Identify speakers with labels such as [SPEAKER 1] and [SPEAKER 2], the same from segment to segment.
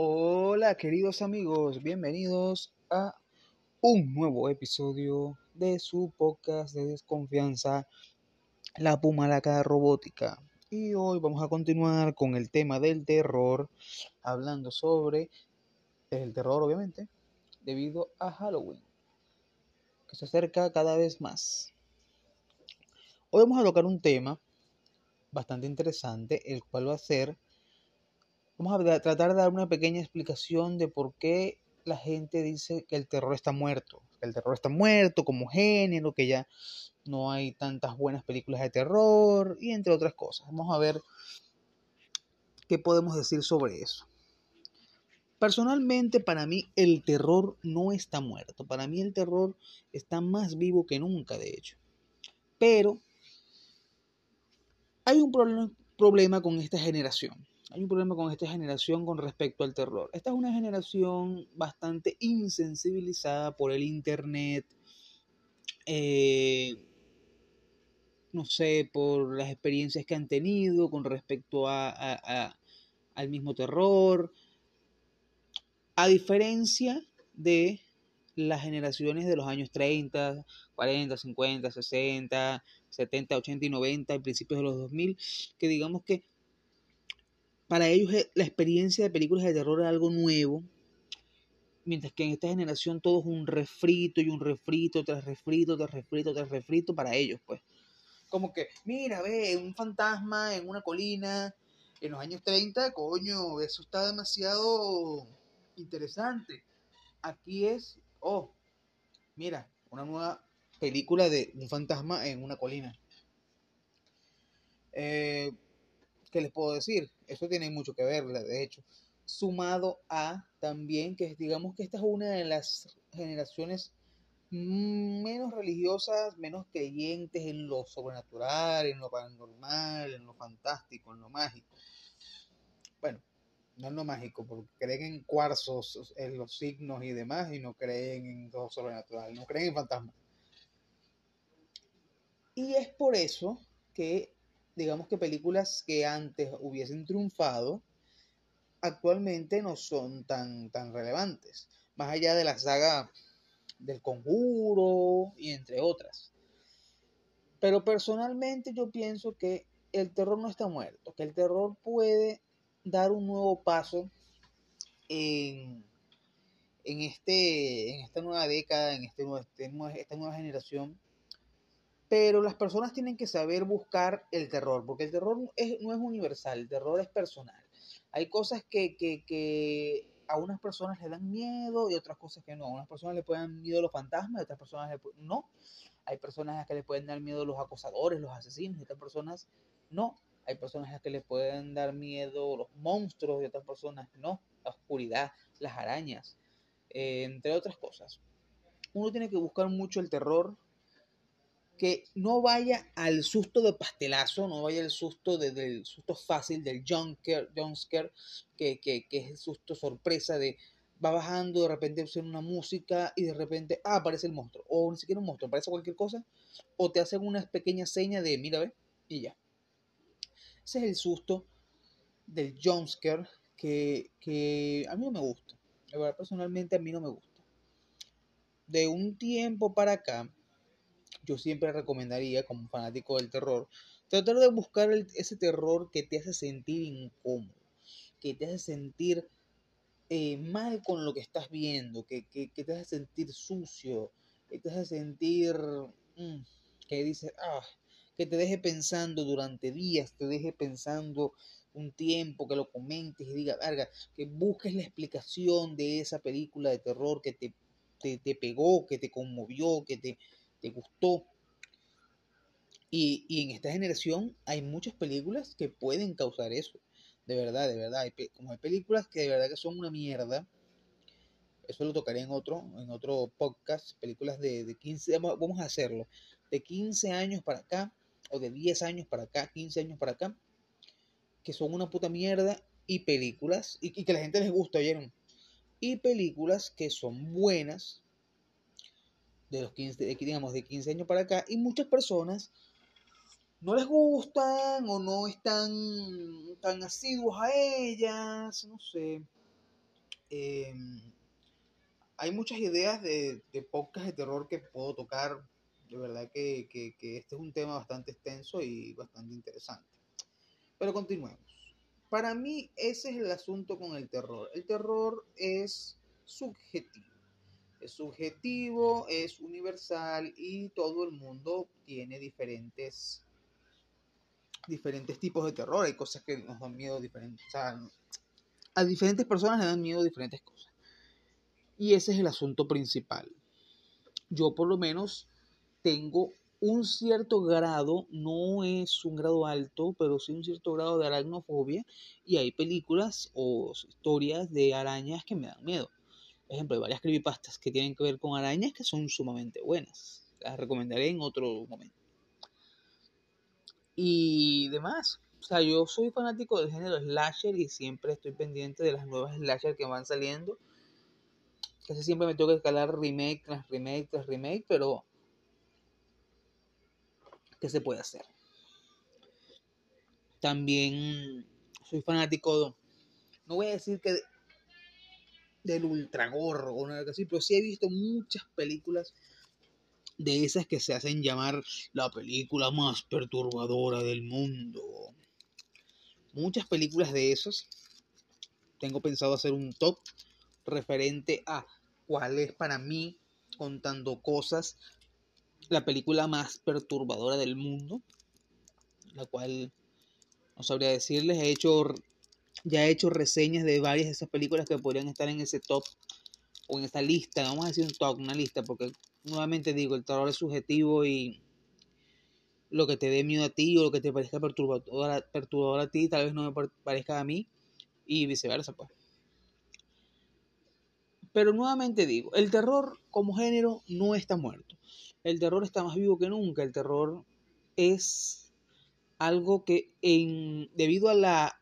[SPEAKER 1] Hola queridos amigos, bienvenidos a un nuevo episodio de su podcast de desconfianza, la Pumalaca Robótica. Y hoy vamos a continuar con el tema del terror, hablando sobre el terror obviamente, debido a Halloween, que se acerca cada vez más. Hoy vamos a tocar un tema bastante interesante, el cual va a ser Vamos a tratar de dar una pequeña explicación de por qué la gente dice que el terror está muerto. Que el terror está muerto como género, que ya no hay tantas buenas películas de terror y entre otras cosas. Vamos a ver qué podemos decir sobre eso. Personalmente, para mí el terror no está muerto. Para mí el terror está más vivo que nunca, de hecho. Pero hay un problema con esta generación hay un problema con esta generación con respecto al terror. Esta es una generación bastante insensibilizada por el Internet, eh, no sé, por las experiencias que han tenido con respecto a, al mismo terror. A diferencia de las generaciones de los años 30, 40, 50, 60, 70, 80 y 90, y principios de los 2000, que digamos que para ellos eh, la experiencia de películas de terror es algo nuevo, mientras que en esta generación todo es un refrito y un refrito tras refrito tras refrito tras refrito para ellos, pues. Como que, mira, ve, un fantasma en una colina en los años 30, coño, eso está demasiado interesante. Aquí es, oh, mira, una nueva película de un fantasma en una colina. Eh, ¿qué les puedo decir? Eso tiene mucho que ver, de hecho. Sumado a también que digamos que esta es una de las generaciones menos religiosas, menos creyentes en lo sobrenatural, en lo paranormal, en lo fantástico, en lo mágico. Bueno, no en lo mágico, porque creen en cuarzos, en los signos y demás, y no creen en lo sobrenatural, no creen en fantasmas. Y es por eso que digamos que películas que antes hubiesen triunfado, actualmente no son tan, tan relevantes. Más allá de la saga del conjuro y entre otras. Pero personalmente yo pienso que el terror no está muerto, que el terror puede dar un nuevo paso en, en, este, en esta nueva década, en este, este esta nueva generación pero las personas tienen que saber buscar el terror, porque el terror no es universal, el terror es personal. Hay cosas que, a unas personas le dan miedo y otras cosas que no. A unas personas le pueden dar miedo los fantasmas, a otras personas no. Hay personas a las que les pueden dar miedo los acosadores, los asesinos, y otras personas no. Hay personas a las que les pueden dar miedo los monstruos y otras personas no. La oscuridad, las arañas, eh, entre otras cosas. Uno tiene que buscar mucho el terror que no vaya al susto de pastelazo, no vaya al susto del susto fácil, del jumpscare, que, que, es el susto sorpresa de va bajando, de repente suena una música y de repente, ah, aparece el monstruo, o ni siquiera un monstruo, aparece cualquier cosa, o te hacen una pequeña seña de, mira, ve, y ya. Ese es el susto del jumpscare que, que a mí no me gusta. personalmente a mí no me gusta. De un tiempo para acá, yo siempre recomendaría, como fanático del terror, tratar de buscar ese terror que te hace sentir incómodo, que te hace sentir eh, mal con lo que estás viendo, que, te hace sentir sucio, que te hace sentir mm, que dices, ah, que te deje pensando durante días, te deje pensando un tiempo, que lo comentes y diga, verga, que busques la explicación de esa película de terror que te, te, te pegó, que te conmovió, que te, te gustó. Y, en esta generación hay muchas películas que pueden causar eso. De verdad, de verdad. Hay, como hay películas que de verdad que son una mierda. Eso lo tocaré en otro, en otro podcast. Películas de, de 15, vamos a hacerlo. De 15 años para acá, o de 10 años para acá, 15 años para acá, que son una puta mierda. Y películas, y, y que la gente les gusta, ¿oyeron? Y películas que son buenas, de los 15, digamos, de 15 años para acá, y muchas personas no les gustan o no están tan asiduos a ellas, no sé. Em, hay muchas ideas de, de podcast de terror que puedo tocar. De verdad que, que, que este es un tema bastante extenso y bastante interesante. Pero continuemos. Para mí ese es el asunto con el terror. El terror es subjetivo. Es subjetivo, es universal y todo el mundo tiene diferentes diferentes tipos de terror. Hay cosas que nos dan miedo diferentes. O sea, a diferentes personas le dan miedo diferentes cosas. Y ese es el asunto principal. Yo por lo menos tengo un cierto grado, no es un grado alto, pero sí un cierto grado de aracnofobia. Y hay películas o historias de arañas que me dan miedo. Ejemplo, hay varias creepypastas que tienen que ver con arañas que son sumamente buenas. Las recomendaré en otro momento. Y demás. O sea, yo soy fanático del género slasher y siempre estoy pendiente de las nuevas slasher que van saliendo. Casi siempre me tengo que escalar remake tras remake tras remake, pero ¿qué se puede hacer? También soy fanático, no voy a decir que del ultragorro o nada así, pero sí he visto muchas películas de esas que se hacen llamar la película más perturbadora del mundo. Muchas películas de esas. Tengo pensado hacer un top referente a cuál es para mí, contando cosas, la película más perturbadora del mundo. La cual no sabría decirles. He hecho, ya he hecho reseñas de varias de esas películas que podrían estar en ese top o en esta lista. Vamos a decir un top, una lista, porque nuevamente digo, el terror es subjetivo y lo que te dé miedo a ti o lo que te parezca perturbador, perturbador a ti, tal vez no me parezca a mí y viceversa, pues. Pero nuevamente digo, el terror como género no está muerto. El terror está más vivo que nunca. El terror es algo que en, debido a la,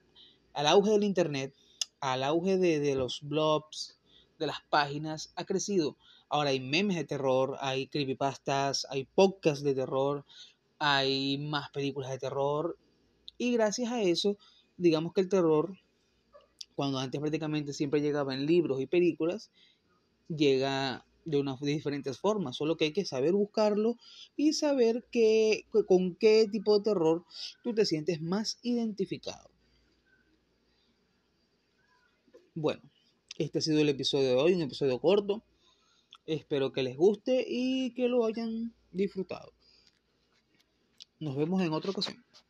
[SPEAKER 1] al auge del Internet, al auge de, los blogs, de las páginas, ha crecido. Ahora hay memes de terror, hay creepypastas, hay podcasts de terror, hay más películas de terror. Y gracias a eso, digamos que el terror, cuando antes prácticamente siempre llegaba en libros y películas, llega de unas diferentes formas, solo que hay que saber buscarlo y saber que, con qué tipo de terror tú te sientes más identificado. Bueno, este ha sido el episodio de hoy, un episodio corto. Espero que les guste y que lo hayan disfrutado. Nos vemos en otra ocasión.